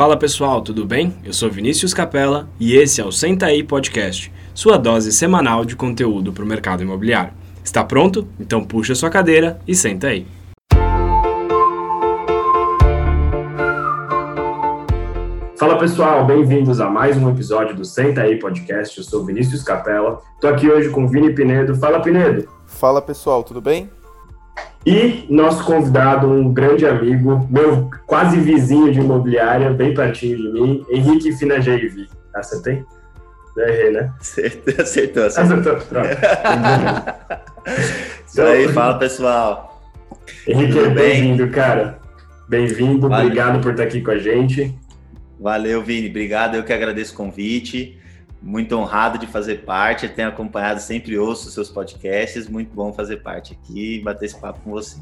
Fala pessoal, tudo bem? Eu sou Vinícius Capella e esse é o Senta aí Podcast, sua dose semanal de conteúdo para o mercado imobiliário. Está pronto? Então puxa sua cadeira e senta aí. Fala pessoal, bem-vindos a mais um episódio do Senta aí Podcast. Eu sou Vinícius Capella, estou aqui hoje com Vini Pinedo. Fala Pinedo. Fala pessoal, tudo bem? E nosso convidado, um grande amigo, meu quase vizinho de imobiliária, bem pertinho de mim, Henrique Finageivi. Acertei? Não errei, né? Acertou, acertou. Acertou, pronto. Isso aí, fala pessoal. Henrique, bem-vindo, cara. Bem-vindo, obrigado por estar aqui com a gente. Valeu, Vini, obrigado. Eu que agradeço o convite muito honrado de fazer parte, tenho acompanhado, sempre ouço os seus podcasts, muito bom fazer parte aqui e bater esse papo com você.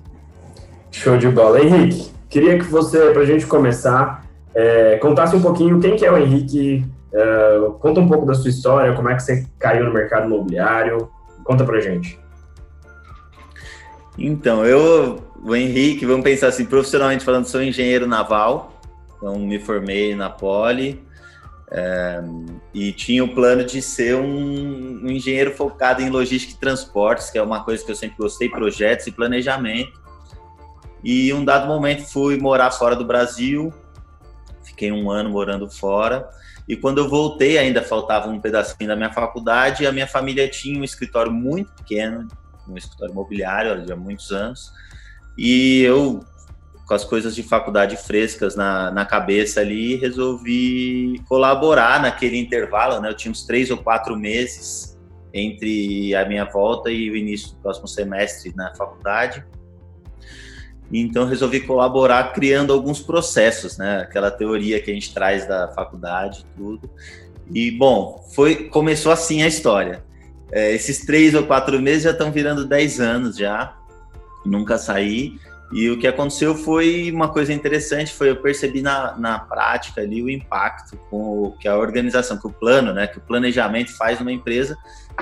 Show de bola. Henrique, queria que você, para a gente começar, é, contasse um pouquinho quem que é o Henrique, é, conta um pouco da sua história, como é que você caiu no mercado imobiliário, conta pra gente. Então, eu, o Henrique, vamos pensar assim, profissionalmente falando, sou engenheiro naval, então me formei na Poli, e tinha o plano de ser um, um, engenheiro focado em logística e transportes, que é uma coisa que eu sempre gostei, projetos e planejamento. E um dado momento fui morar fora do Brasil, fiquei um ano morando fora. E quando eu voltei, ainda faltava um pedacinho da minha faculdade. A minha família tinha um escritório muito pequeno, um escritório imobiliário há muitos anos. E eu com as coisas de faculdade frescas na, na cabeça ali, resolvi colaborar naquele intervalo, né? Eu tinha uns três ou quatro meses entre a minha volta e o início do próximo semestre na faculdade. Então resolvi colaborar criando alguns processos, né? Aquela teoria que a gente traz da faculdade, tudo. E bom, foi começou assim a história. É, esses três ou quatro meses já estão virando dez anos já. Nunca saí. E o que aconteceu foi uma coisa interessante, foi eu percebi na, na prática ali o impacto com o, que a organização, que o plano, né, que o planejamento faz numa empresa,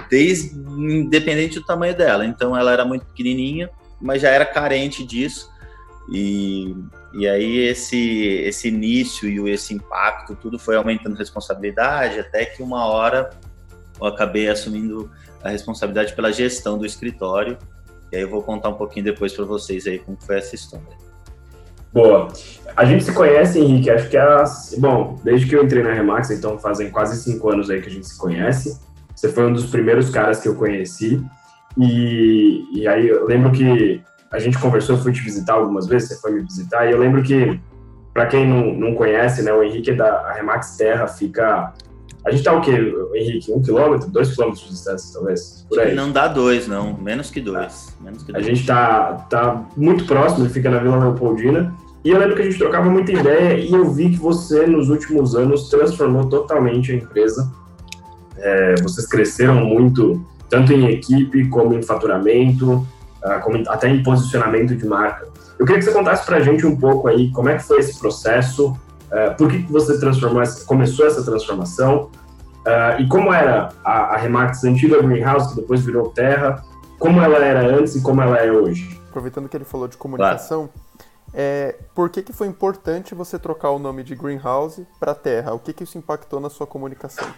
desde independente do tamanho dela. Então ela era muito pequenininha, mas já era carente disso. E, e aí esse esse início e esse impacto, tudo foi aumentando responsabilidade, até que uma hora eu acabei assumindo a responsabilidade pela gestão do escritório e aí eu vou contar um pouquinho depois para vocês aí como foi essa história. Boa. A gente se conhece, Henrique, acho que é, bom, desde que eu entrei na Remax, então fazem quase cinco anos aí que a gente se conhece. Você foi um dos primeiros caras que eu conheci. E, e aí eu lembro que a gente conversou, eu fui te visitar algumas vezes, você foi me visitar, e eu lembro que, para quem não, não conhece, né, o Henrique é da Remax Terra fica a gente tá o quê, Henrique? Um quilômetro, dois quilômetros de distância, talvez? Por aí. Não dá dois, não. Menos que dois. Menos que dois. A gente tá, tá muito próximo, ele fica na Vila Leopoldina. E eu lembro que a gente trocava muita ideia e eu vi que você, nos últimos anos, transformou totalmente a empresa. É, vocês cresceram muito, tanto em equipe, como em faturamento, ah, como até em posicionamento de marca. Eu queria que você contasse para a gente um pouco aí como é que foi esse processo, Uh, por que, que você transformou, começou essa transformação? Uh, e como era a, a Remax antiga Greenhouse, que depois virou Terra? Como ela era antes e como ela é hoje? Aproveitando que ele falou de comunicação, é, por que, que foi importante você trocar o nome de Greenhouse para Terra? O que, que isso impactou na sua comunicação?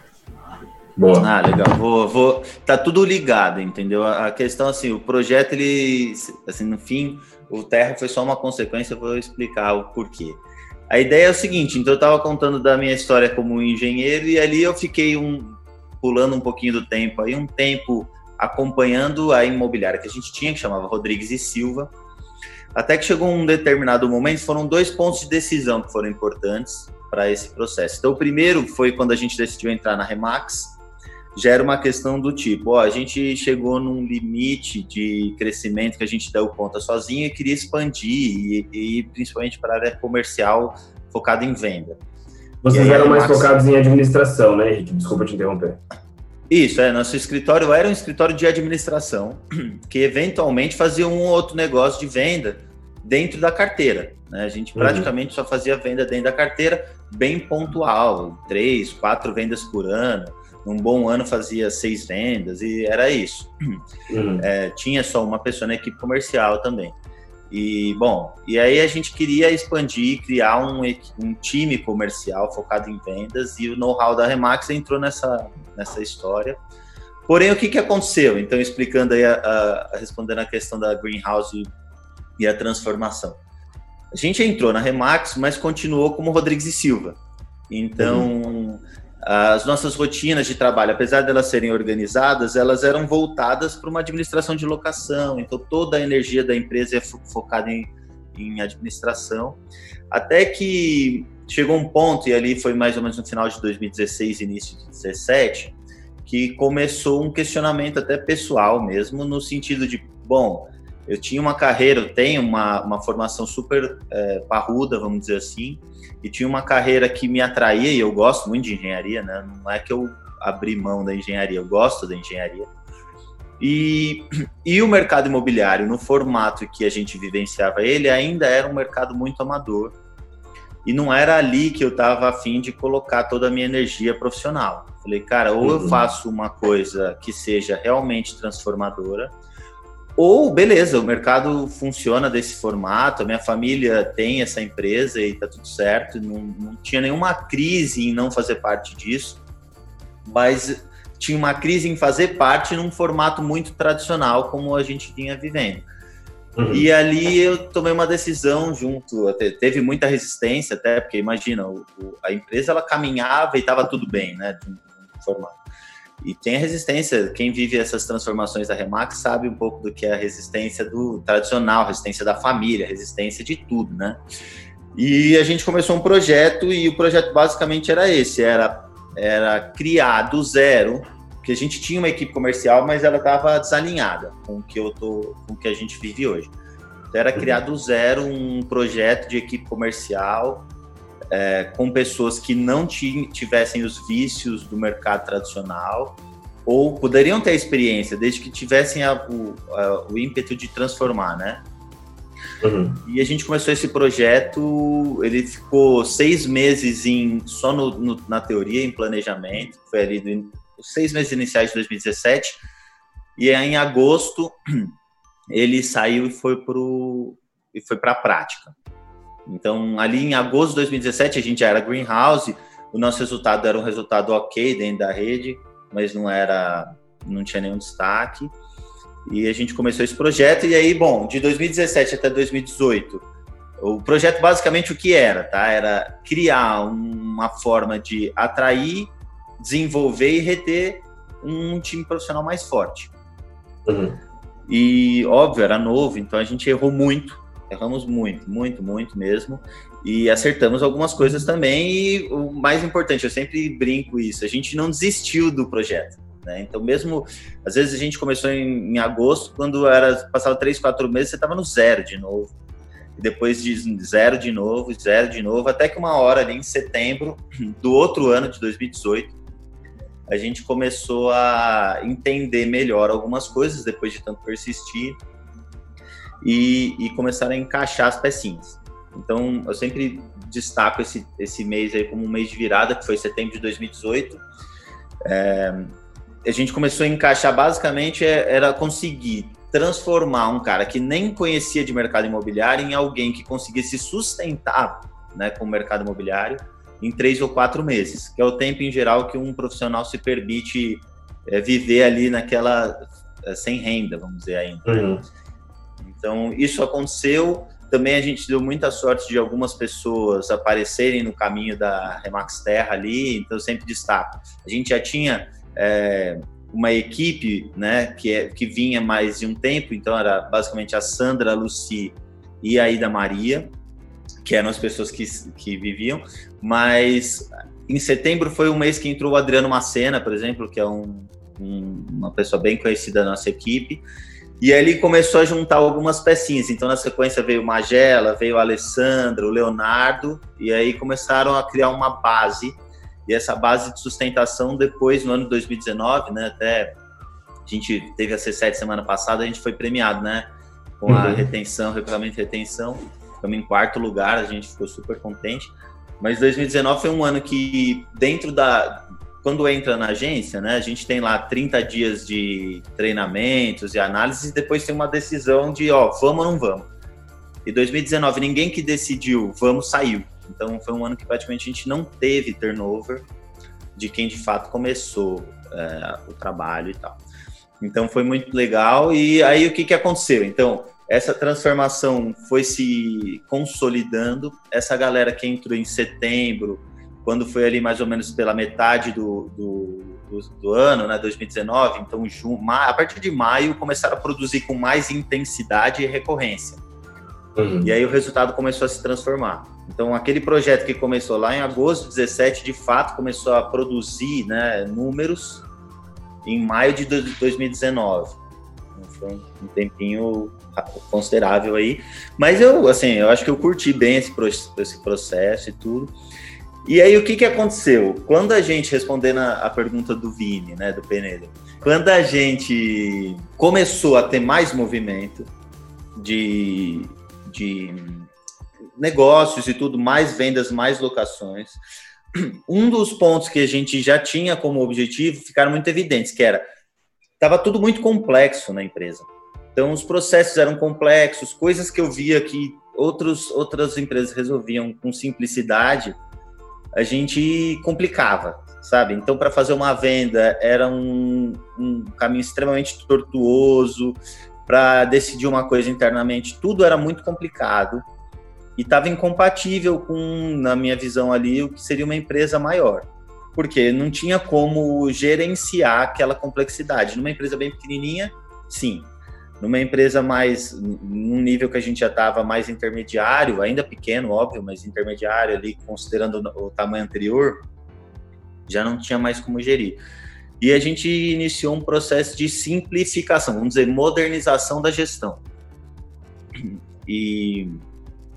Boa. Ah, legal. Vou, vou... Tá tudo ligado, entendeu? A questão, assim, o projeto, ele, assim, no fim, o Terra foi só uma consequência, eu vou explicar o porquê. A ideia é o seguinte, então eu estava contando da minha história como engenheiro e ali eu fiquei um pulando um pouquinho do tempo aí um tempo acompanhando a imobiliária que a gente tinha que chamava Rodrigues e Silva. Até que chegou um determinado momento, foram dois pontos de decisão que foram importantes para esse processo. Então o primeiro foi quando a gente decidiu entrar na Remax, gera uma questão do tipo, ó, a gente chegou num limite de crescimento que a gente deu conta sozinho e queria expandir, e, e principalmente para a área comercial focada em venda. Vocês aí, eram mais Max... focados em administração, né, Henrique? Desculpa te interromper. Isso, é. Nosso escritório era um escritório de administração, que eventualmente fazia um ou outro negócio de venda dentro da carteira. Né? A gente uhum. praticamente uhum. só fazia venda dentro da carteira, bem pontual, três, quatro vendas por ano num bom ano fazia seis vendas e era isso. Uhum. É, tinha só uma pessoa na equipe comercial também. E, bom, e aí a gente queria expandir, criar um, um time comercial focado em vendas e o know-how da Remax entrou nessa, nessa história. Porém, o que, que aconteceu? Então, explicando aí, a, a, a respondendo a questão da greenhouse e a transformação. A gente entrou na Remax, mas continuou como Rodrigues e Silva. Então, uhum. As nossas rotinas de trabalho, apesar de elas serem organizadas, elas eram voltadas para uma administração de locação. Então, toda a energia da empresa é focada em, em administração. Até que chegou um ponto, e ali foi mais ou menos no final de 2016, início de 2017, que começou um questionamento até pessoal mesmo, no sentido de, bom, eu tinha uma carreira, eu tenho uma, uma formação super é, parruda, vamos dizer assim, e tinha uma carreira que me atraía, e eu gosto muito de engenharia, né? Não é que eu abri mão da engenharia, eu gosto da engenharia. E, e o mercado imobiliário, no formato que a gente vivenciava ele, ainda era um mercado muito amador. E não era ali que eu estava afim de colocar toda a minha energia profissional. Falei, cara, ou eu uhum. faço uma coisa que seja realmente transformadora, ou, beleza, o mercado funciona desse formato, a minha família tem essa empresa e tá tudo certo, não, não tinha nenhuma crise em não fazer parte disso, mas tinha uma crise em fazer parte num formato muito tradicional como a gente vinha vivendo. Uhum. E ali eu tomei uma decisão junto, teve muita resistência até, porque imagina, o, a empresa ela caminhava e estava tudo bem, né, de um formato. E tem a resistência, quem vive essas transformações da Remax sabe um pouco do que é a resistência do tradicional, resistência da família, resistência de tudo, né? E a gente começou um projeto e o projeto basicamente era esse, era era criar do zero, que a gente tinha uma equipe comercial, mas ela estava desalinhada com o que eu tô, com o que a gente vive hoje. Então era criar do zero um projeto de equipe comercial é, com pessoas que não tivessem os vícios do mercado tradicional ou poderiam ter a experiência, desde que tivessem a, o, a, o, ímpeto de transformar, né? Uhum. E a gente começou esse projeto, ele ficou seis meses em, só no, no, na teoria, em planejamento, foi ali do, os seis meses iniciais de 2017, e aí, em agosto ele saiu e foi para a prática. Então, ali em agosto de 2017, a gente já era Greenhouse, o nosso resultado era um resultado ok dentro da rede, mas não era, não tinha nenhum destaque. E a gente começou esse projeto, e aí, bom, de 2017 até 2018, o projeto basicamente o que era, tá? Era criar uma forma de atrair, desenvolver e reter um time profissional mais forte. Uhum. E, óbvio, era novo, então a gente errou muito, Erramos muito, muito, muito mesmo. E acertamos algumas coisas também. E o mais importante, eu sempre brinco isso, a gente não desistiu do projeto. Né? Então, mesmo, às vezes a gente começou em, em agosto, quando era passava três, quatro meses, você estava no zero de novo. E depois de zero de novo, zero de novo, até que uma hora ali em setembro do outro ano de 2018, a gente começou a entender melhor algumas coisas depois de tanto persistir e, e começaram a encaixar as pecinhas. Então, eu sempre destaco esse, esse mês aí como um mês de virada, que foi setembro de 2018. É, a gente começou a encaixar, basicamente, é, era conseguir transformar um cara que nem conhecia de mercado imobiliário em alguém que conseguisse sustentar né, com o mercado imobiliário em três ou quatro meses, que é o tempo em geral que um profissional se permite é, viver ali naquela é, sem renda, vamos dizer ainda. Uhum. Então, isso aconteceu. Também a gente deu muita sorte de algumas pessoas aparecerem no caminho da Remax Terra ali, então sempre destaco. A gente já tinha é, uma equipe né, que, é, que vinha mais de um tempo, então era basicamente a Sandra, a Luci e a Ida Maria, que eram as pessoas que, que viviam, mas em setembro foi um mês que entrou o Adriano Macena, por exemplo, que é um, um, uma pessoa bem conhecida da nossa equipe, e aí ele começou a juntar algumas pecinhas. Então, na sequência, veio Magela, veio o Alessandro, o Leonardo, e aí começaram a criar uma base. E essa base de sustentação, depois, no ano de 2019, né, até a gente teve a C7 semana passada, a gente foi premiado, né, com a uhum. retenção, regulamento de retenção. Ficamos em quarto lugar, a gente ficou super contente. Mas 2019 foi um ano que, dentro da, quando entra na agência, né, a gente tem lá 30 dias de treinamentos e análises e depois tem uma decisão de, ó, vamos ou não vamos. E 2019, ninguém que decidiu, vamos, saiu. Então foi um ano que praticamente a gente não teve turnover de quem de fato começou é, o trabalho e tal. Então foi muito legal. E aí o que, que aconteceu? Então, essa transformação foi se consolidando. Essa galera que entrou em setembro, quando foi ali mais ou menos pela metade do, do, do, do ano, né, 2019, então a partir de maio começaram a produzir com mais intensidade e recorrência. Uhum. E aí o resultado começou a se transformar. Então aquele projeto que começou lá em agosto de 17, de fato começou a produzir né, números em maio de 2019. Então, foi um tempinho considerável aí. Mas eu, assim, eu acho que eu curti bem esse, esse processo e tudo. E aí, o que, que aconteceu? Quando a gente, respondendo a, a pergunta do Vini, né, do Penelo, quando a gente começou a ter mais movimento de, de negócios e tudo, mais vendas, mais locações, um dos pontos que a gente já tinha como objetivo ficaram muito evidentes, que era estava tudo muito complexo na empresa. Então os processos eram complexos, coisas que eu via que outros, outras empresas resolviam com simplicidade, a gente complicava, sabe? Então para fazer uma venda era um, um caminho extremamente tortuoso, para decidir uma coisa internamente, tudo era muito complicado e estava incompatível com, na minha visão ali, o que seria uma empresa maior. Porque não tinha como gerenciar aquela complexidade. Numa empresa bem pequenininha, sim. Numa empresa mais, num nível que a gente já estava mais intermediário, ainda pequeno, óbvio, mas intermediário ali, considerando o tamanho anterior, já não tinha mais como gerir. E a gente iniciou um processo de simplificação, vamos dizer, modernização da gestão. E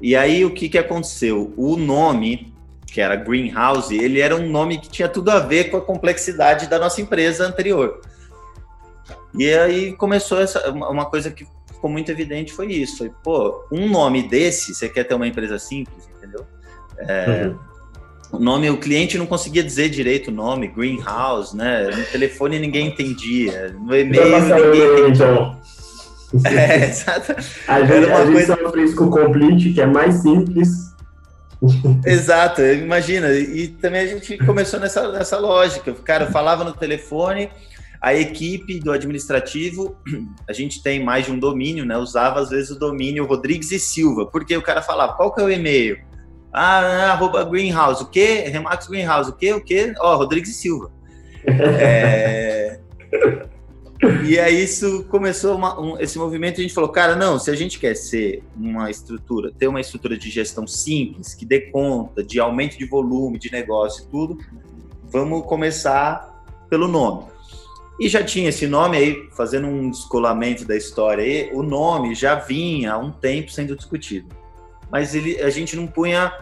e aí o que, que aconteceu? O nome, que era Greenhouse, ele era um nome que tinha tudo a ver com a complexidade da nossa empresa anterior. E aí começou essa uma coisa que ficou muito evidente foi isso, foi pô, um nome desse, você quer ter uma empresa simples, entendeu? É, uhum. O nome, o cliente não conseguia dizer direito o nome, Greenhouse, né? No telefone ninguém entendia, no e-mail ninguém entendia. Então. É, exato. A gente, uma a gente coisa... sofre isso com o Complete, que é mais simples. Exato, imagina. E também a gente começou nessa, nessa lógica. Cara, eu falava no telefone, a equipe do administrativo, a gente tem mais de um domínio, né? Usava às vezes o domínio Rodrigues e Silva, porque o cara falava, qual que é o e-mail? Ah, arroba Greenhouse, o quê? Remax Greenhouse, o quê? O quê? Ó, oh, Rodrigues e Silva. é... E aí isso começou uma, um, esse movimento a gente falou, cara, não, se a gente quer ser uma estrutura, ter uma estrutura de gestão simples, que dê conta de aumento de volume, de negócio e tudo, vamos começar pelo nome. E já tinha esse nome aí, fazendo um descolamento da história aí, o nome já vinha há um tempo sendo discutido. Mas ele, a gente não punha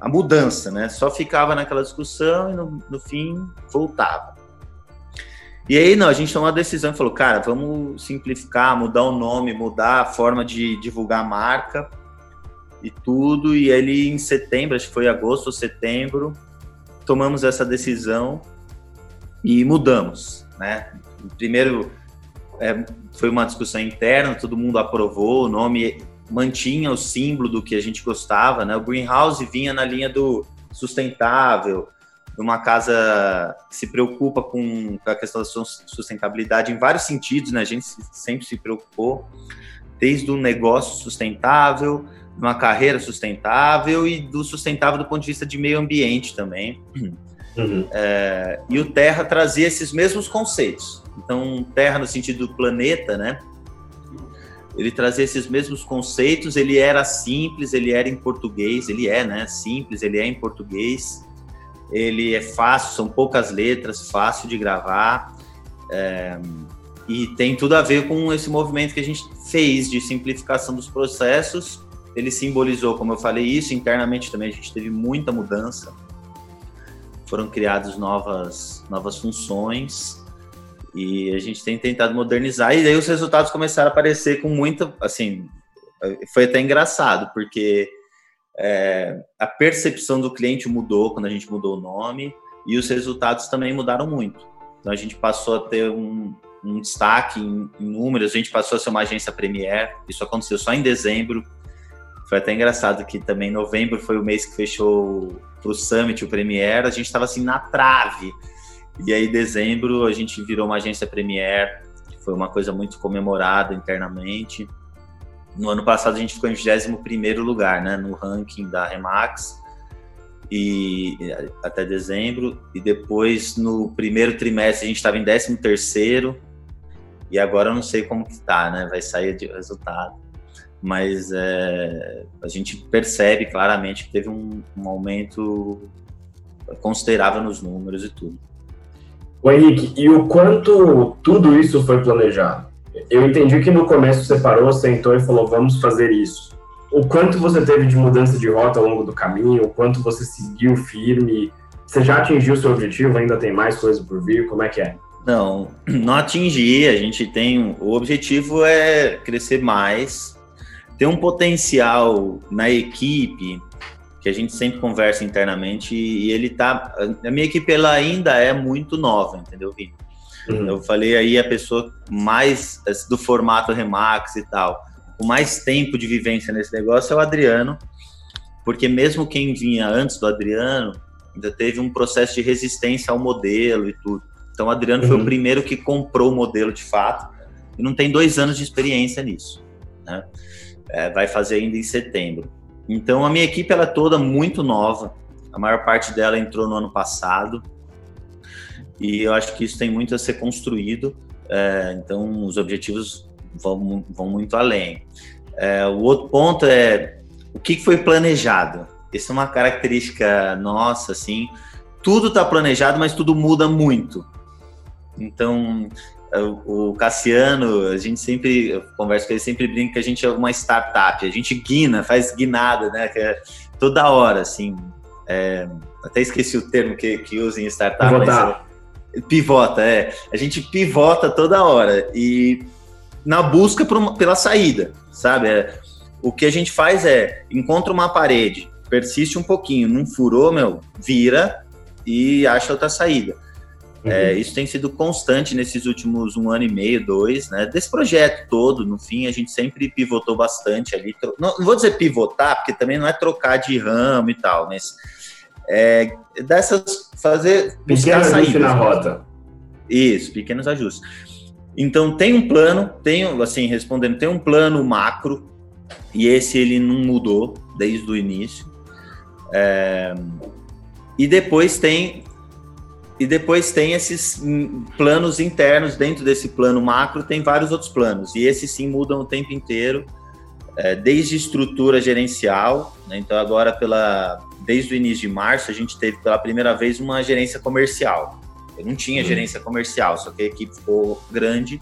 a mudança, né? Só ficava naquela discussão e no, no fim voltava. E aí, não, a gente tomou uma decisão e falou, cara, vamos simplificar, mudar o nome, mudar a forma de divulgar a marca e tudo. E ali em setembro, acho que foi agosto ou setembro, tomamos essa decisão e mudamos, né? Primeiro, é, foi uma discussão interna, todo mundo aprovou, o nome mantinha o símbolo do que a gente gostava, né? O Greenhouse vinha na linha do sustentável, uma casa que se preocupa com a questão da sustentabilidade em vários sentidos, né? A gente sempre se preocupou, desde o negócio sustentável, uma carreira sustentável e do sustentável do ponto de vista de meio ambiente também. Uhum. É, e o Terra trazia esses mesmos conceitos. Então, Terra no sentido do planeta, né? Ele trazia esses mesmos conceitos. Ele era simples, ele era em português, ele é, né? Simples, ele é em português ele é fácil, são poucas letras, fácil de gravar. É, e tem tudo a ver com esse movimento que a gente fez de simplificação dos processos. Ele simbolizou, como eu falei, isso internamente também a gente teve muita mudança. Foram criadas novas, novas funções e a gente tem tentado modernizar. E aí os resultados começaram a aparecer com muita, assim, foi até engraçado, porque é, a percepção do cliente mudou quando a gente mudou o nome e os resultados também mudaram muito. Então a gente passou a ter um, um destaque em, em, números, a gente passou a ser uma agência Premier, isso aconteceu só em dezembro, Foi até engraçado que também novembro foi o mês que fechou para o Summit, o Premiere, a gente estava assim na trave. E aí, dezembro, a gente virou uma agência Premiere, que foi uma coisa muito comemorada internamente. No ano passado, a gente ficou em 21 lugar, né, no ranking da Remax, e até dezembro. E depois, no primeiro trimestre, a gente estava em 13 e agora eu não sei como que está, né? Vai sair de resultado. Mas é, a gente percebe claramente que teve um, um aumento considerável nos números e tudo. O Henrique, e o quanto tudo isso foi planejado? Eu entendi que no começo você parou, sentou e falou, vamos fazer isso. O quanto você teve de mudança de rota ao longo do caminho, o quanto você seguiu firme, você já atingiu o seu objetivo, ainda tem mais coisa por vir, como é que é? Não, não atingir, a gente tem, o objetivo é crescer mais, ter um potencial na equipe que a gente sempre conversa internamente e ele tá. A minha equipe ela ainda é muito nova, entendeu, Vini? Uhum. Eu falei aí a pessoa mais do formato Remax e tal, com mais tempo de vivência nesse negócio é o Adriano, porque mesmo quem vinha antes do Adriano ainda teve um processo de resistência ao modelo e tudo. Então o Adriano uhum. foi o uhum. primeiro que comprou o modelo de fato e não tem dois anos de experiência nisso, né? É, vai fazer ainda em setembro. Então a minha equipe ela é toda muito nova. A maior parte dela entrou no ano passado e eu acho que isso tem muito a ser construído. É, então os objetivos vão, vão muito além. É, o outro ponto é o que foi planejado. Isso é uma característica nossa, assim. Tudo está planejado, mas tudo muda muito. Então, o Cassiano, a gente sempre conversa com ele, sempre brinca que a gente é uma startup, a gente guina, faz guinada, né? É toda hora, assim. É, até esqueci o termo que, que usa em startup. Pivotar. É, pivota, é. A gente pivota toda hora e na busca uma, pela saída, sabe? É, o que a gente faz é encontra uma parede, persiste um pouquinho, não furou, meu, vira e acha outra saída. É, uhum. Isso tem sido constante nesses últimos um ano e meio, dois, né? Desse projeto todo, no fim, a gente sempre pivotou bastante ali. Não, não vou dizer pivotar, porque também não é trocar de ramo e tal, mas é, dessas fazer pequenos ajustes na rota. Isso, pequenos ajustes. Então tem um plano, tem assim respondendo, tem um plano macro e esse ele não mudou desde o início. É, e depois tem e depois tem esses planos internos, dentro desse plano macro, tem vários outros planos, e esses sim mudam o tempo inteiro, é, desde estrutura gerencial, né? então agora, pela, desde o início de março, a gente teve pela primeira vez uma gerência comercial. Eu não tinha uhum. gerência comercial, só que a equipe ficou grande,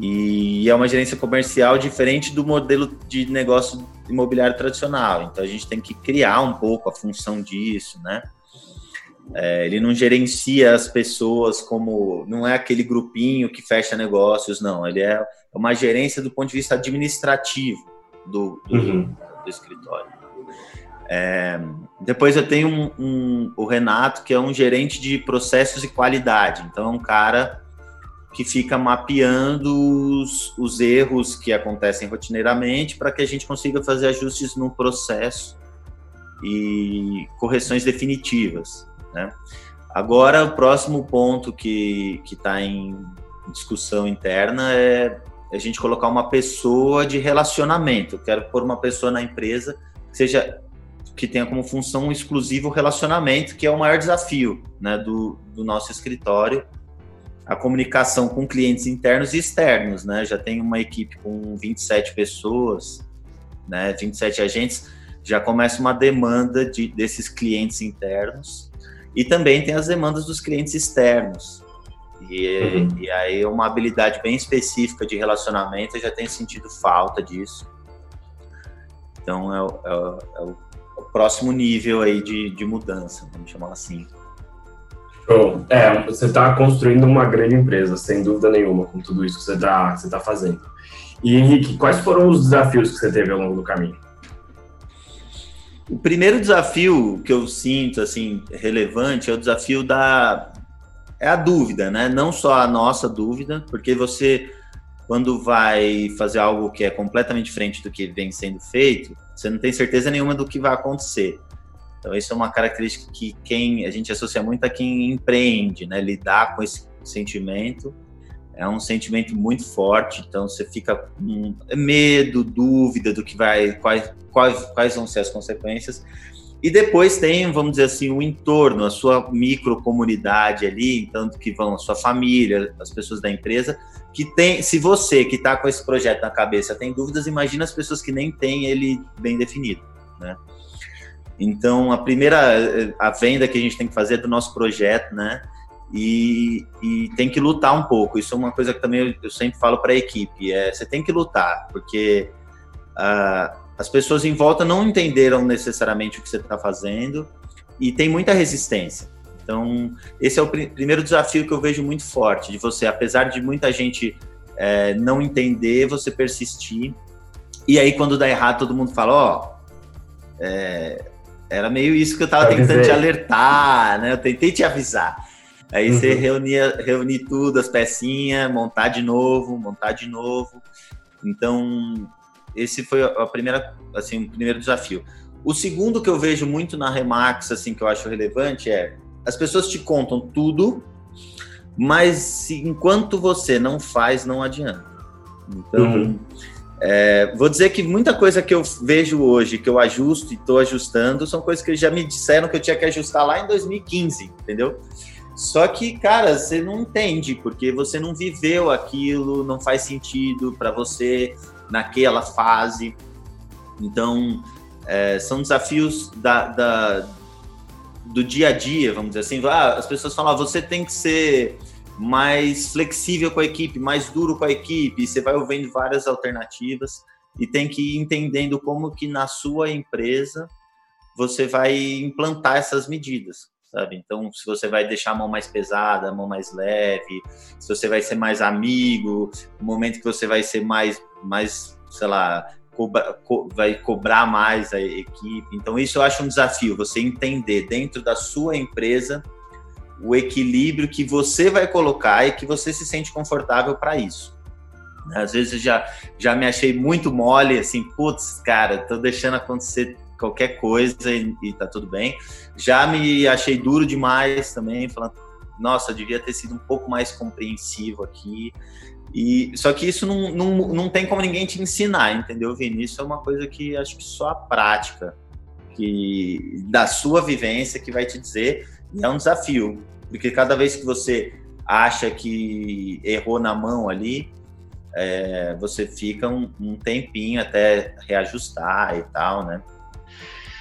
e é uma gerência comercial diferente do modelo de negócio imobiliário tradicional, então a gente tem que criar um pouco a função disso, né? É, ele não gerencia as pessoas como. Não é aquele grupinho que fecha negócios, não. Ele é uma gerência do ponto de vista administrativo do, do, uhum. do escritório. É, depois eu tenho um, um, o Renato, que é um gerente de processos e qualidade. Então, é um cara que fica mapeando os, os erros que acontecem rotineiramente para que a gente consiga fazer ajustes no processo e correções definitivas. Né? Agora, o próximo ponto que está em discussão interna é a gente colocar uma pessoa de relacionamento. Eu quero pôr uma pessoa na empresa que seja que tenha como função exclusiva o relacionamento, que é o maior desafio né, do, do nosso escritório. A comunicação com clientes internos e externos, né? Já tem uma equipe com 27 pessoas, né? 27 agentes, já começa uma demanda de, desses clientes internos e também tem as demandas dos clientes externos. E, uhum. e aí uma habilidade bem específica de relacionamento, eu já tenho sentido falta disso. Então é, o, é, o, é o próximo nível aí de, de mudança, vamos chamar assim. Show. É, você está construindo uma grande empresa, sem dúvida nenhuma, com tudo isso que você está tá fazendo. E Henrique, quais foram os desafios que você teve ao longo do caminho? O primeiro desafio que eu sinto assim relevante é o desafio da é a dúvida, né? Não só a nossa dúvida, porque você quando vai fazer algo que é completamente diferente do que vem sendo feito, você não tem certeza nenhuma do que vai acontecer. Então, isso é uma característica que quem a gente associa muito a quem empreende, né? Lidar com esse sentimento é um sentimento muito forte. Então, você fica com medo, dúvida do que vai, quais, quais, quais vão ser as consequências. E depois tem, vamos dizer assim, o entorno, a sua microcomunidade ali, tanto que vão a sua família, as pessoas da empresa, que tem, se você que está com esse projeto na cabeça tem dúvidas, imagina as pessoas que nem têm ele bem definido, né? Então, a primeira, a venda que a gente tem que fazer é do nosso projeto, né? E, e tem que lutar um pouco. Isso é uma coisa que também eu, eu sempre falo para a equipe, é, você tem que lutar, porque uh, as pessoas em volta não entenderam necessariamente o que você está fazendo e tem muita resistência. Então, esse é o pr primeiro desafio que eu vejo muito forte, de você, apesar de muita gente é, não entender, você persistir. E aí, quando dá errado, todo mundo fala, ó, oh, é, era meio isso que eu estava tentando te alertar, né? Eu tentei te avisar. Aí uhum. você reunia, reunir tudo, as pecinhas, montar de novo, montar de novo. Então, esse foi a primeira, assim, o primeiro desafio. O segundo que eu vejo muito na Remax, assim, que eu acho relevante é as pessoas te contam tudo, mas enquanto você não faz, não adianta. Então, uhum. é, vou dizer que muita coisa que eu vejo hoje, que eu ajusto e estou ajustando, são coisas que já me disseram que eu tinha que ajustar lá em 2015, entendeu? Só que, cara, você não entende, porque você não viveu aquilo, não faz sentido para você, naquela fase. Então, é, são desafios da, da, do dia a dia, vamos dizer assim. Ah, as pessoas falam, ah, você tem que ser mais flexível com a equipe, mais duro com a equipe. Você vai ouvindo várias alternativas e tem que ir entendendo como que na sua empresa você vai implantar essas medidas, sabe? Então, se você vai deixar a mão mais pesada, a mão mais leve, se você vai ser mais amigo, o momento que você vai ser mais mais, sei lá, cobra, co, vai cobrar mais a equipe. Então, isso eu acho um desafio, você entender dentro da sua empresa o equilíbrio que você vai colocar e que você se sente confortável para isso. Às vezes eu já, já me achei muito mole, assim, putz, cara, tô deixando acontecer qualquer coisa e, e tá tudo bem. Já me achei duro demais também, falando, nossa, devia ter sido um pouco mais compreensivo aqui. E, só que isso não, não, não tem como ninguém te ensinar, entendeu, Vini? Isso é uma coisa que acho que só a prática que da sua vivência que vai te dizer. É um desafio, porque cada vez que você acha que errou na mão ali, é, você fica um, um, tempinho até reajustar e tal, né?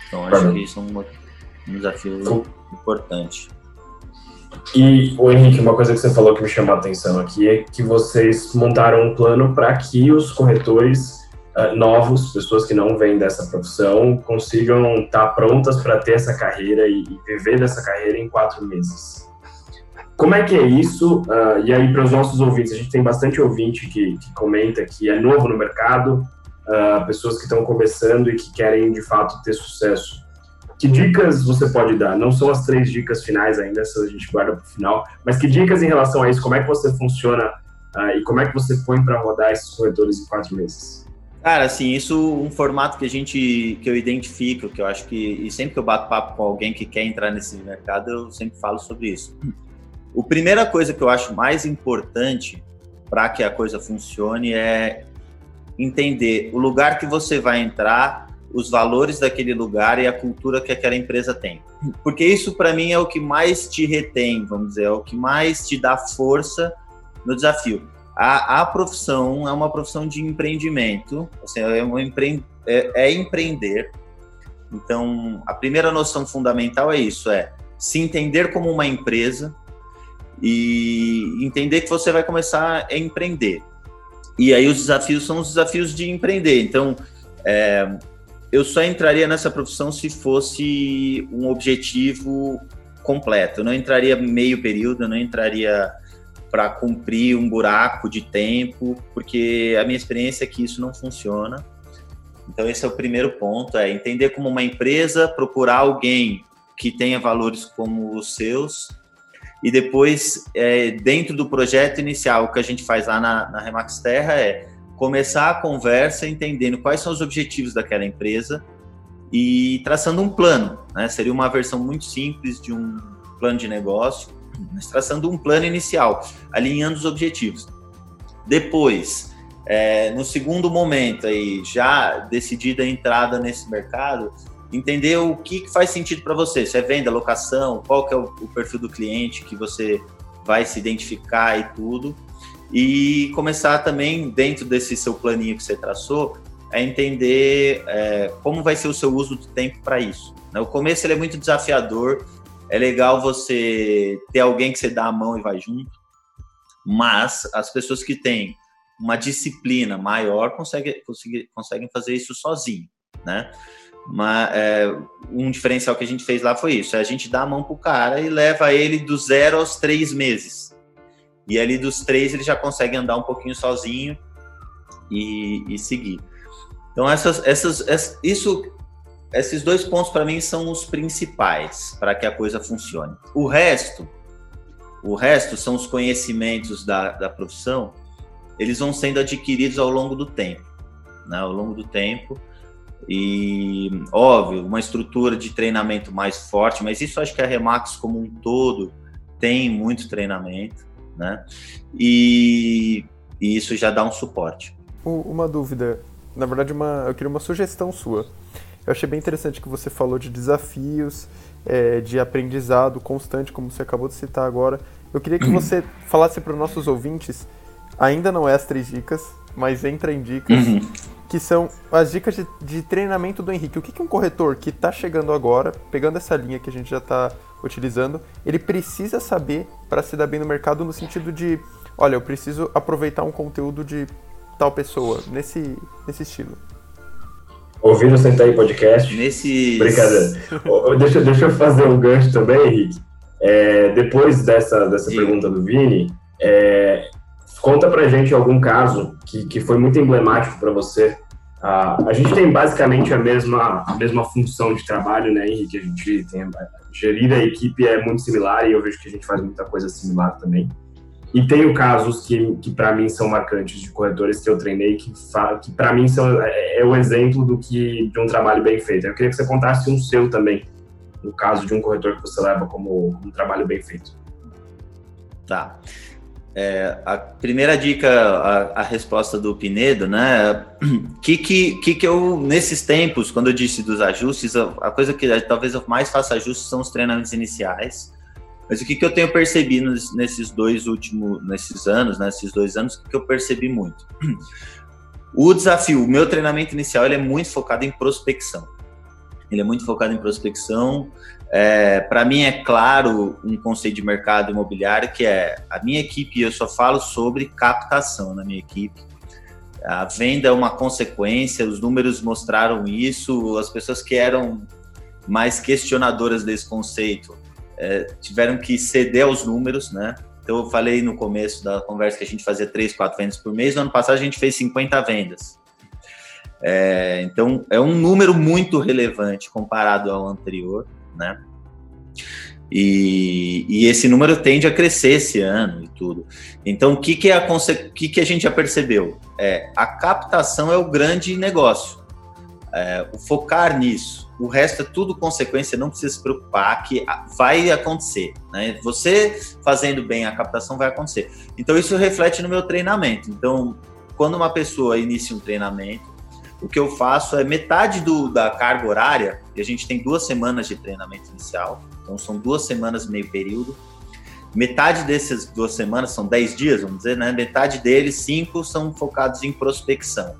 Então acho que isso é um, um desafio importante. E, o Henrique, uma coisa que você falou que me chamou a atenção aqui é que vocês montaram um plano para que os corretores uh, novos, pessoas que não vêm dessa profissão, consigam estar tá prontas para ter essa carreira e, e, viver dessa carreira em quatro meses. Como é que é isso? Uh, e aí, para os nossos ouvintes, a gente tem bastante ouvinte que, que comenta que é novo no mercado, uh, pessoas que estão começando e que querem, de fato, ter sucesso. Que dicas você pode dar? Não são as três dicas finais ainda, essa a gente guarda para o final, mas que dicas em relação a isso? Como é que você funciona uh, e como é que você põe para rodar esses corretores em quatro meses? Cara, assim, isso um formato que a gente, que eu identifico, que eu acho que, e sempre que eu bato papo com alguém que quer entrar nesse mercado, eu sempre falo sobre isso. A primeira coisa que eu acho mais importante para que a coisa funcione é entender o lugar que você vai entrar os valores daquele lugar e a cultura que aquela empresa tem. Porque isso, para mim, é o que mais te retém, vamos dizer, é o que mais te dá força no desafio. A, a profissão é uma profissão de empreendimento, assim, é, um empre, é, é empreender. Então, a primeira noção fundamental é isso, é se entender como uma empresa e entender que você vai começar a empreender. E aí os desafios são os desafios de empreender. Então, é, eu só entraria nessa profissão se fosse um objetivo completo. Eu não entraria meio período, eu não entraria para cumprir um buraco de tempo, porque a minha experiência é que isso não funciona. Então esse é o primeiro ponto, é entender como uma empresa, procurar alguém que tenha valores como os seus e depois, é, dentro do projeto inicial, o que a gente faz lá na, na Remax Terra é começar a conversa entendendo quais são os objetivos daquela empresa e traçando um plano. Né? Seria uma versão muito simples de um plano de negócio, mas traçando um plano inicial, alinhando os objetivos. Depois, é, no segundo momento, aí, já decidida a entrada nesse mercado, entender o que, que faz sentido para você. Se é venda, locação, qual que é o, o, perfil do cliente que você vai se identificar e tudo. E começar também, dentro desse seu planinho que você traçou, a entender é, como vai ser o seu uso do tempo para isso. Né? O começo ele é muito desafiador, é legal você ter alguém que você dá a mão e vai junto, mas as pessoas que têm uma disciplina maior conseguem, conseguem, fazer isso sozinho, né? Mas, é, um diferencial que a gente fez lá foi isso: a gente dá a mão pro cara e leva ele do zero aos três meses. E ali dos três ele já consegue andar um pouquinho sozinho e, e seguir. Então essas, essas, essas, isso, esses dois pontos para mim são os principais para que a coisa funcione. O resto, o resto são os conhecimentos da, da profissão. Eles vão sendo adquiridos ao longo do tempo, né? Ao longo do tempo e, óbvio, uma estrutura de treinamento mais forte, mas isso acho que a Remax como um todo tem muito treinamento, né? E, e isso já dá um suporte. Uma dúvida, na verdade, uma, eu queria uma sugestão sua. Eu achei bem interessante que você falou de desafios, é, de aprendizado constante, como você acabou de citar agora. Eu queria que você falasse para os nossos ouvintes, ainda não é as três dicas, mas entra em dicas, uhum que são as dicas de, de treinamento do Henrique. O que, que um corretor que está chegando agora, pegando essa linha que a gente já está utilizando, ele precisa saber para se dar bem no mercado no sentido de, olha, eu preciso aproveitar um conteúdo de tal pessoa, nesse, nesse estilo. Ouvindo Senta aí podcast. Nesse. Brincadeira. deixa, deixa eu fazer um gancho também, Henrique. É, depois dessa, dessa pergunta do Vini, é, Conta pra gente algum caso que, que foi muito emblemático para você. Uh, a gente tem basicamente a mesma, a mesma função de trabalho, né, Henrique? A gente tem gerir a equipe é muito similar e eu vejo que a gente faz muita coisa similar também. E tenho casos que, que para mim são marcantes de corretores que eu treinei que, que para mim são é, é, o exemplo do que de um trabalho bem feito. Eu queria que você contasse um seu também, no caso de um corretor que você leva como um trabalho bem feito. Tá. É, a primeira dica, a, a, resposta do Pinedo, né? Que, que, que que eu, nesses tempos, quando eu disse dos ajustes, a, a coisa que talvez eu mais faça ajustes são os treinamentos iniciais. Mas o que, que eu tenho percebido nesses dois últimos, nesses anos, nesses né, dois anos, que eu percebi muito? O desafio, o meu treinamento inicial, ele é muito focado em prospecção. Ele é muito focado em prospecção, é, para mim é claro um conceito de mercado imobiliário que é a minha equipe, eu só falo sobre captação na minha equipe. A venda é uma consequência, os números mostraram isso, as pessoas que eram mais questionadoras desse conceito é, tiveram que ceder aos números, né? Então eu falei no começo da conversa que a gente fazia 3, 4 vendas por mês, no ano passado a gente fez 50 vendas. É, então é um número muito relevante comparado ao anterior né? E, e, esse número tende a crescer esse ano e tudo. Então, o que, que, é a, que, que a gente já percebeu? É, a captação é o grande negócio. É, o focar nisso. O resto é tudo consequência, não precisa se preocupar que vai acontecer. Né? Você fazendo bem a captação vai acontecer. Então, isso reflete no meu treinamento. Então, quando uma pessoa inicia um treinamento, o que eu faço é metade do, da carga horária, e a gente tem duas semanas de treinamento inicial, então são duas semanas meio período. Metade dessas duas semanas, são dez dias, vamos dizer, né? Metade deles, cinco, são focados em prospecção.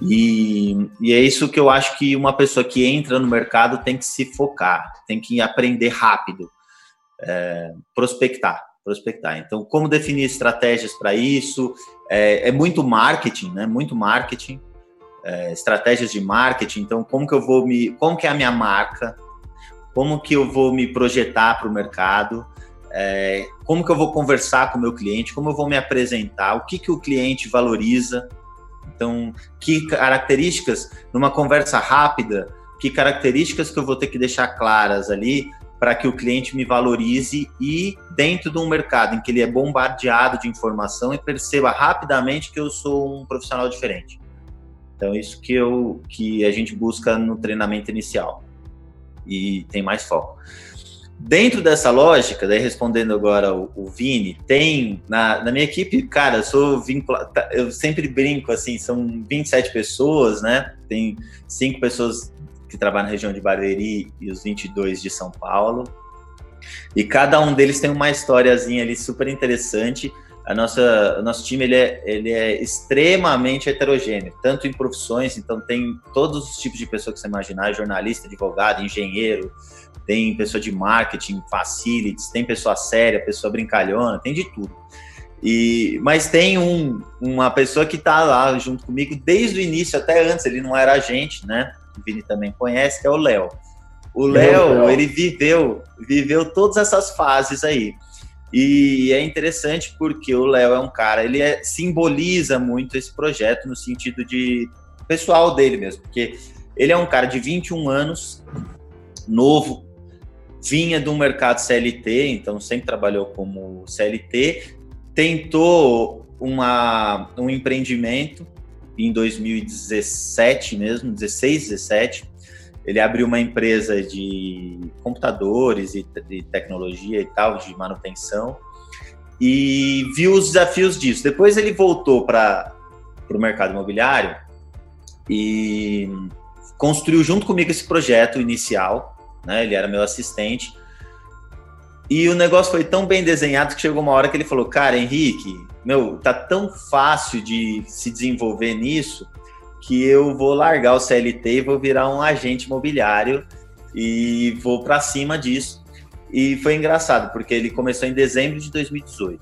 E, e é isso que eu acho que uma pessoa que entra no mercado tem que se focar, tem que aprender rápido, é, prospectar prospectar. Então, como definir estratégias para isso? É, é, muito marketing, né? Muito marketing é, estratégias de marketing. Então, como que eu vou me, como que é a minha marca, como que eu vou me projetar para o mercado, é, como que eu vou conversar com o meu cliente, como eu vou me apresentar, o que que o cliente valoriza. Então, que características numa conversa rápida, que características que eu vou ter que deixar claras ali para que o cliente me valorize e dentro de um mercado em que ele é bombardeado de informação e perceba rapidamente que eu sou um profissional diferente. Então isso que eu que a gente busca no treinamento inicial e tem mais foco. Dentro dessa lógica, daí respondendo agora o, o Vini, tem na, na, minha equipe, cara, eu sou vinculado, tá, eu sempre brinco assim, são 27 pessoas, né? Tem cinco pessoas que trabalham na região de Barueri e os 22 de São Paulo. E cada um deles tem uma historiazinha ali super interessante. A nossa, o nosso time ele é, ele é extremamente heterogêneo, tanto em profissões, então tem todos os tipos de pessoas que você imaginar, jornalista, advogado, engenheiro, tem pessoa de marketing, facilities, tem pessoa séria, pessoa brincalhona, tem de tudo. E, mas tem um, uma pessoa que está lá junto comigo desde o início, até antes, ele não era agente, né? O Vini também conhece, que é o Léo. O Léo, ele viveu, viveu todas essas fases aí. E é interessante porque o Léo é um cara, ele é, simboliza muito esse projeto no sentido de pessoal dele mesmo, porque ele é um cara de 21 anos, novo, vinha do mercado CLT, então sempre trabalhou como CLT, tentou uma, um empreendimento em 2017 mesmo, 16, 17. Ele abriu uma empresa de computadores e, de tecnologia e tal, de manutenção, e viu os desafios disso. Depois ele voltou para o mercado imobiliário e construiu junto comigo esse projeto inicial, né? Ele era meu assistente. E o negócio foi tão bem desenhado que chegou uma hora que ele falou: Cara, Henrique, meu, tá tão fácil de se desenvolver nisso que eu vou largar o CLT e vou virar um agente imobiliário e vou para cima disso. E foi engraçado, porque ele começou em dezembro de 2018.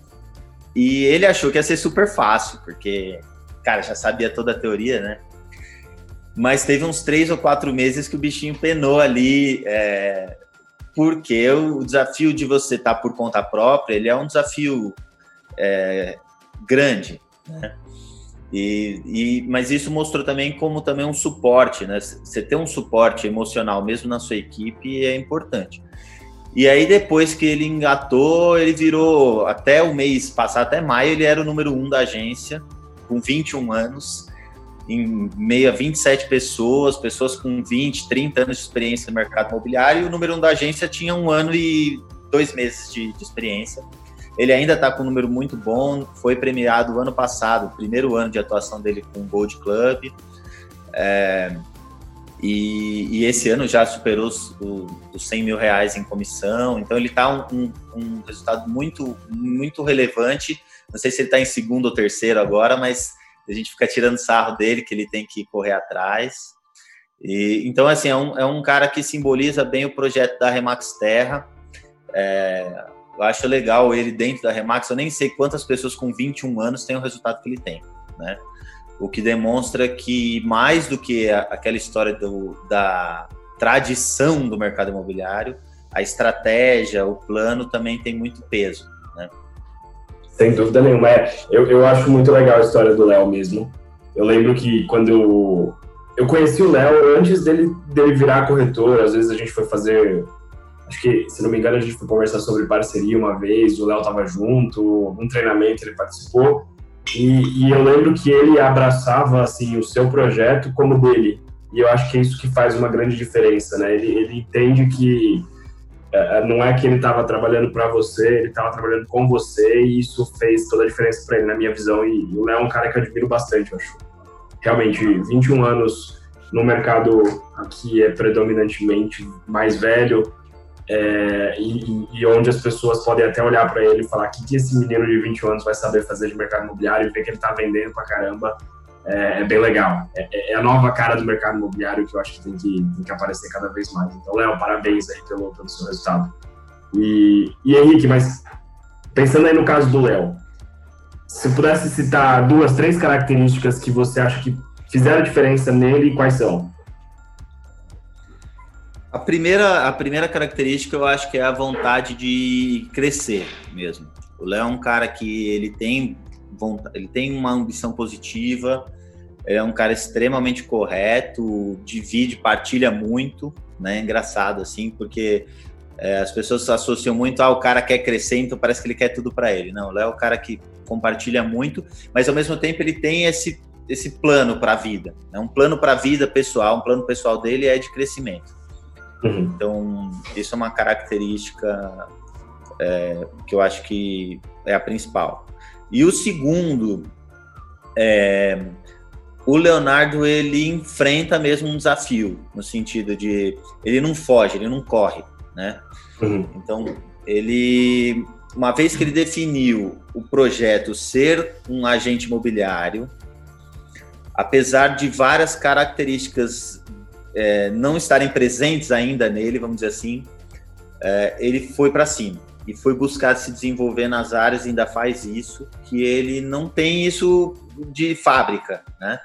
E ele achou que ia ser super fácil, porque, cara, já sabia toda a teoria, né? mas teve uns três ou quatro meses que o bichinho penou ali, é, porque o desafio de você estar tá por conta própria, ele é um desafio é, grande, né? E, e, mas isso mostrou também como também um suporte, né? Você ter um suporte emocional mesmo na sua equipe é importante. E aí depois que ele engatou, ele virou até o mês passado, até maio, ele era o número um da agência, com 21 anos em meio a 27 pessoas, pessoas com 20, 30 anos de experiência no mercado imobiliário, e o número um da agência tinha um ano e dois meses de, de experiência. Ele ainda está com um número muito bom, foi premiado ano passado, primeiro ano de atuação dele com o Gold Club, é, e, e, esse ano já superou os, os 100 mil reais em comissão, então ele está um, um, um resultado muito, muito relevante. Não sei se ele está em segundo ou terceiro agora, mas a gente fica tirando sarro dele, que ele tem que correr atrás. E, então, assim, é um, é um cara que simboliza bem o projeto da Remax Terra. É, eu acho legal ele dentro da Remax. Eu nem sei quantas pessoas com 21 anos têm o resultado que ele tem, né? O que demonstra que, mais do que a, aquela história do, da tradição do mercado imobiliário, a estratégia, o plano também tem muito peso. Sem dúvida nenhuma. É, eu, eu acho muito legal a história do Léo mesmo. Eu lembro que quando eu, eu conheci o Léo antes dele, dele virar corretor, às vezes a gente foi fazer. Acho que, se não me engano, a gente foi conversar sobre parceria uma vez, o Léo estava junto, um treinamento ele participou. E, e, eu lembro que ele abraçava assim o seu projeto como dele. E eu acho que é isso que faz uma grande diferença, né? Ele, ele entende que é, é, não é que ele estava trabalhando para você, ele estava trabalhando com você e isso fez toda a diferença para ele, na minha visão. E, o Léo é um cara que eu admiro bastante, eu acho. Realmente, 21 anos no mercado aqui é predominantemente mais velho é, e, e, onde as pessoas podem até olhar para ele e falar: o que, que esse menino de 21 anos vai saber fazer de mercado imobiliário e ver que ele está vendendo para caramba é, é bem legal. É, é, é, a nova cara do mercado imobiliário que eu acho que tem que, tem que aparecer cada vez mais. Então, Léo, parabéns aí pelo, pelo seu resultado. E, e Henrique, mas pensando aí no caso do Léo, se pudesse citar duas, três características que você acha que fizeram diferença nele, quais são? A primeira, a primeira característica eu acho que é a vontade de crescer mesmo. O Léo é um cara que ele tem ele tem uma ambição positiva, ele é um cara extremamente correto, divide, partilha muito, né? Engraçado assim, porque É, as pessoas associam muito ao ah, cara quer crescer, então parece que ele quer tudo para ele. Não, o Léo é o cara que compartilha muito, mas ao mesmo tempo ele tem esse, esse plano para a vida. Né? Um plano para a vida pessoal, um plano pessoal dele é de crescimento. Uhum. Então, isso é uma característica é, que eu acho que é a principal. E o segundo, é, o Leonardo ele enfrenta mesmo um desafio, no sentido de ele não foge, ele não corre, né? Uhum. Então, ele, uma vez que ele definiu o projeto ser um agente imobiliário, apesar de várias características é, não estarem presentes ainda nele, vamos dizer assim, é, ele foi para cima e foi buscar se desenvolver nas áreas, ainda faz isso, que ele não tem isso de fábrica, né?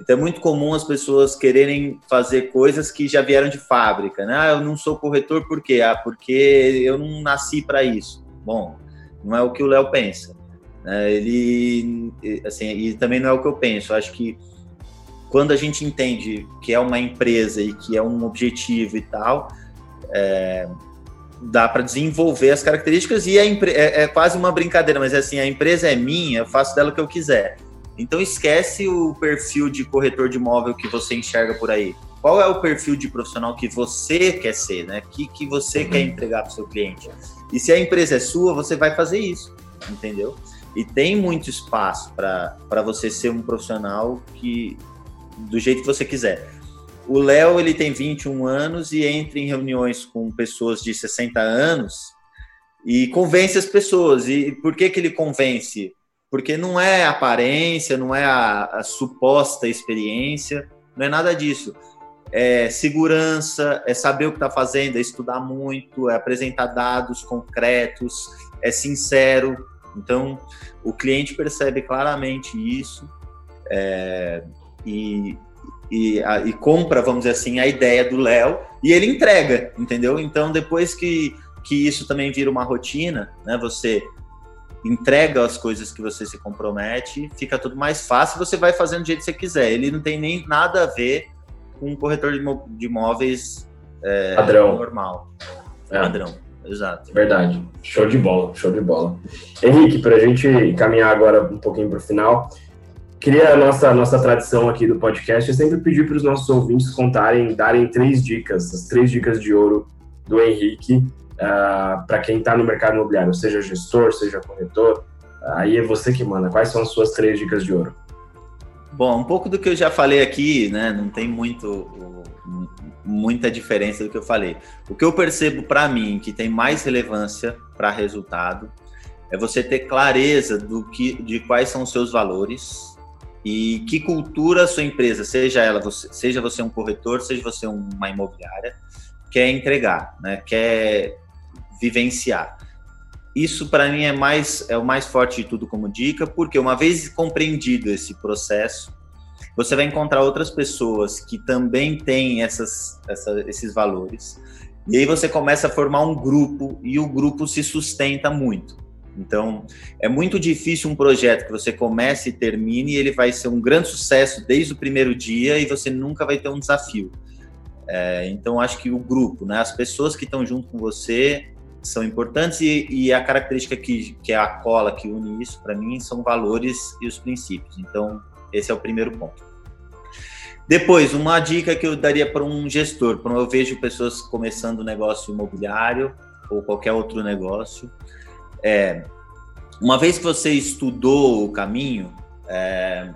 Então é muito comum as pessoas quererem fazer coisas que já vieram de fábrica, né? Ah, eu não sou corretor por quê? Ah, porque eu não nasci para isso. Bom, não é o que o Léo pensa. Né? Ele, assim, e também não é o que eu penso. Eu acho que quando a gente entende que é uma empresa e que é um objetivo e tal, é, dá para desenvolver as características e é, é, quase uma brincadeira, mas é assim, a empresa é minha, eu faço dela o que eu quiser. Então esquece o perfil de corretor de imóvel que você enxerga por aí. Qual é o perfil de profissional que você quer ser, né? Que que você quer uhum. entregar para o seu cliente? E se a empresa é sua, você vai fazer isso, entendeu? E tem muito espaço para você ser um profissional que do jeito que você quiser. O Léo, ele tem 21 anos e entra em reuniões com pessoas de 60 anos e convence as pessoas. E por que que ele convence? Porque não é aparência, não é a, a suposta experiência, não é nada disso. É segurança, é saber o que está fazendo, é estudar muito, é apresentar dados concretos, é sincero. Então, o cliente percebe claramente isso é, e, e, a, e, compra, vamos dizer assim, a ideia do Léo e ele entrega, entendeu? Então, depois que, que isso também vira uma rotina, né? Você entrega as coisas que você se compromete, fica tudo mais fácil, você vai fazendo do jeito que você quiser. Ele não tem nem nada a ver com um corretor de imóveis é, padrão. normal. É. Padrão, exato. Verdade. Show de bola, show de bola. Henrique, para a gente caminhar agora um pouquinho para o final, queria a nossa, nossa tradição aqui do podcast é sempre pedir para os nossos ouvintes contarem, darem três dicas, as três dicas de ouro do Henrique uh, ah, para quem está no mercado imobiliário, seja gestor, seja corretor, aí é você que manda. Quais são as suas três dicas de ouro? Bom, um pouco do que eu já falei aqui, né? Não tem muito muita diferença do que eu falei. O que eu percebo para mim que tem mais relevância para resultado é você ter clareza do que, de quais são os seus valores e que cultura a sua empresa, seja ela, você, seja você um corretor, seja você uma imobiliária, quer entregar, né? Quer vivenciar. Isso para mim é mais é o mais forte de tudo como dica, porque uma vez compreendido esse processo, você vai encontrar outras pessoas que também têm essas, essa, esses valores. E aí você começa a formar um grupo e o grupo se sustenta muito. Então, é muito difícil um projeto que você comece e termine e ele vai ser um grande sucesso desde o primeiro dia e você nunca vai ter um desafio. É, então, acho que o grupo, né, as pessoas que estão junto com você, são importantes e, e, a característica que, que é a cola que une isso, para mim, são valores e os princípios. Então, esse é o primeiro ponto. Depois, uma dica que eu daria para um gestor, quando eu vejo pessoas começando negócio imobiliário ou qualquer outro negócio, é, uma vez que você estudou o caminho, é,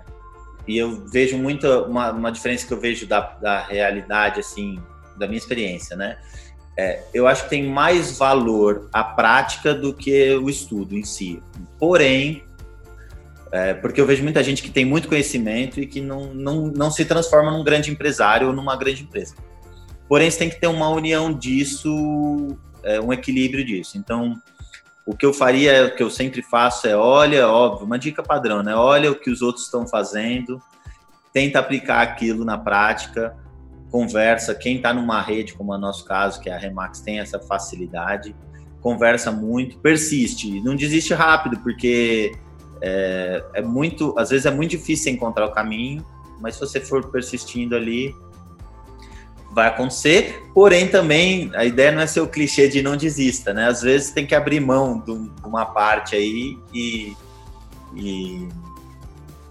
e eu vejo muita, uma, uma diferença que eu vejo da, da realidade, assim, da minha experiência, né? é, eu acho que tem mais valor a prática do que o estudo em si. Porém, é, porque eu vejo muita gente que tem muito conhecimento e que não, não, não se transforma num grande empresário ou numa grande empresa. Porém, você tem que ter uma união disso, é, um equilíbrio disso. Então, o que eu faria, o que eu sempre faço é, olha, óbvio, uma dica padrão, né? Olha o que os outros estão fazendo, tenta aplicar aquilo na prática, conversa, quem está numa rede, como é o nosso caso, que é a Remax, tem essa facilidade, conversa muito, persiste, não desiste rápido, porque é, é, muito, às vezes é muito difícil encontrar o caminho, mas se você for persistindo ali, vai acontecer, porém também a ideia não é ser o clichê de não desista, né? Às vezes tem que abrir mão de uma parte aí e, e,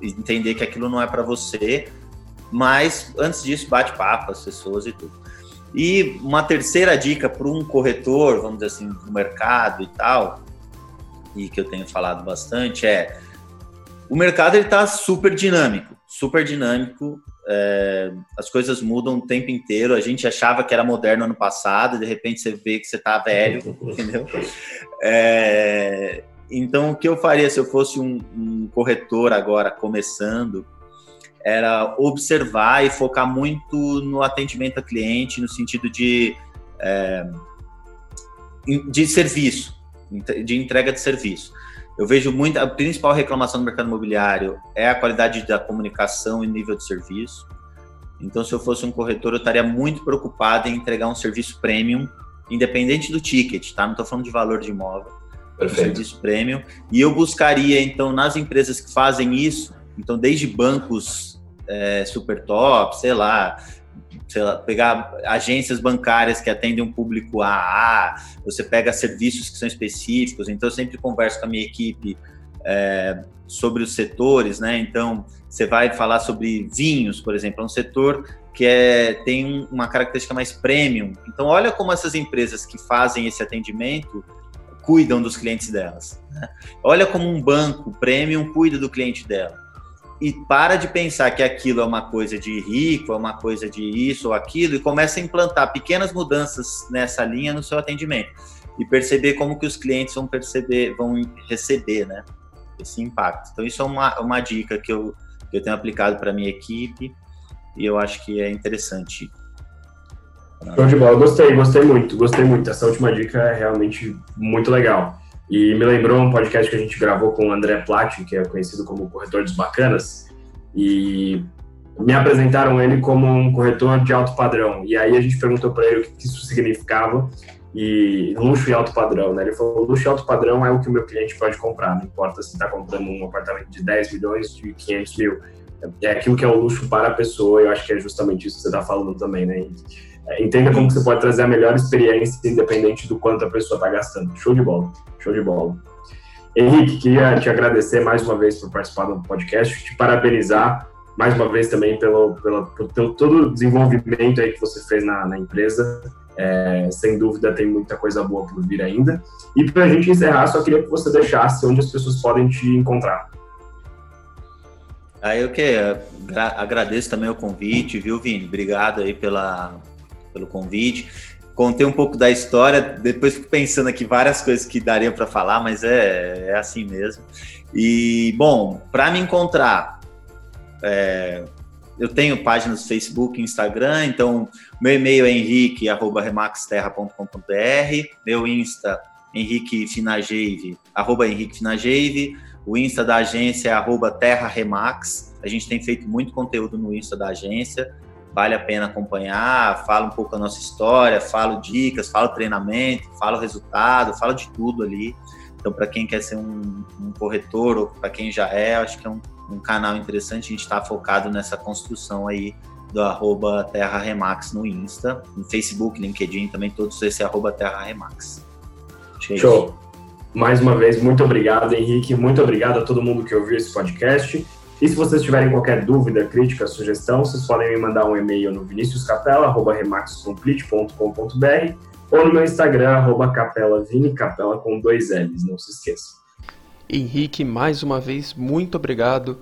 entender que aquilo não é para você, mas antes disso bate papo as pessoas e tudo. E uma terceira dica para um corretor, vamos dizer assim, do mercado e tal, e que eu tenho falado bastante é o mercado ele está super dinâmico, super dinâmico. É, as coisas mudam o tempo inteiro. A gente achava que era moderno ano passado, de repente você vê que você está velho, entendeu? É, então, o que eu faria se eu fosse um, um corretor agora começando era observar e focar muito no atendimento a cliente, no sentido de, é, de serviço, de entrega de serviço. Eu vejo muito, a principal reclamação do mercado imobiliário é a qualidade da comunicação e nível de serviço. Então, se eu fosse um corretor, eu estaria muito preocupado em entregar um serviço premium, independente do ticket, tá? Não estou falando de valor de imóvel, Perfeito. serviço premium. E eu buscaria, então, nas empresas que fazem isso, então, desde bancos é, super top, sei lá, sei lá, pegar agências bancárias que atendem um público AA, você pega serviços que são específicos. Então, eu sempre converso com a minha equipe é, sobre os setores, né? Então, você vai falar sobre vinhos, por exemplo, é um setor que é, tem uma característica mais premium. Então, olha como essas empresas que fazem esse atendimento cuidam dos clientes delas. Né? Olha como um banco premium cuida do cliente dela e para de pensar que aquilo é uma coisa de rico, é uma coisa de isso ou aquilo, e começa a implantar pequenas mudanças nessa linha no seu atendimento e perceber como que os clientes vão perceber, vão receber, né, esse impacto. Então isso é uma, uma dica que eu, que eu tenho aplicado para minha equipe e eu acho que é interessante. Show de bola, gostei, gostei muito, gostei muito. Essa última dica é realmente muito legal. E me lembrou um podcast que a gente gravou com o André Platti, que é conhecido como Corretor dos Bacanas, e me apresentaram ele como um corretor de alto padrão. E aí a gente perguntou para ele o que isso significava e luxo e alto padrão, né? Ele falou: luxo e alto padrão é o que o meu cliente pode comprar, não importa se está comprando um apartamento de 10 milhões, de 500 mil. É aquilo que é o luxo para a pessoa, eu acho que é justamente isso que você está falando também, né? É, entenda como você pode trazer a melhor experiência, independente do quanto a pessoa está gastando. Show de bola, show de bola. Henrique, queria te agradecer mais uma vez por participar do podcast, te parabenizar mais uma vez também pelo, pelo, pelo todo o desenvolvimento aí que você fez na, na empresa. É, sem dúvida tem muita coisa boa por vir ainda. E para a gente encerrar, só queria que você deixasse onde as pessoas podem te encontrar. Aí eu que agradeço também o convite, viu, Vini? Obrigado aí pela, pelo convite. Contei um pouco da história, depois fico pensando aqui várias coisas que daria para falar, mas é, é assim mesmo. E, bom, para me encontrar, é, eu tenho páginas Facebook, Instagram, então meu e-mail é henrique.remaxterra.com.br, meu Insta, Henrique Finageve, arroba Henrique Finageve, o Insta da agência é arroba Terra Remax, a gente tem feito muito conteúdo no Insta da agência, vale a pena acompanhar, fala um pouco a nossa história, falo dicas, falo treinamento, falo resultado, falo de tudo ali. Então, para quem quer ser um, um corretor ou para quem já é, acho que é um, um canal interessante. A gente está focado nessa construção aí do arroba Terra Remax no Insta, no Facebook, LinkedIn, também todos esse arroba Terra Remax. É Show! Mais uma vez, muito obrigado, Henrique. Muito obrigado a todo mundo que ouviu esse podcast. E se vocês tiverem qualquer dúvida, crítica, sugestão, vocês podem me mandar um e-mail no viniciuscapela.remaxcomplete.com.br ou no meu Instagram, arroba capelavini, capela com dois L's, não se esqueça. Henrique, mais uma vez, muito obrigado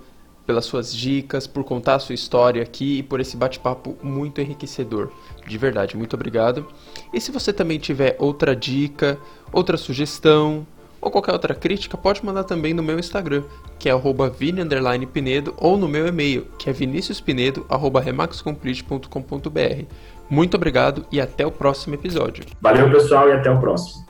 pelas suas dicas, por contar a sua história aqui e por esse bate-papo muito enriquecedor. De verdade, muito obrigado. E se você também tiver outra dica, outra sugestão, ou qualquer outra crítica, pode mandar também no meu Instagram, que é vini_pinedo, ou no meu e-mail, que é viniciuspinedo@remaxcomplete.com.br. Muito obrigado e até o próximo episódio. Valeu, pessoal, e até o próximo.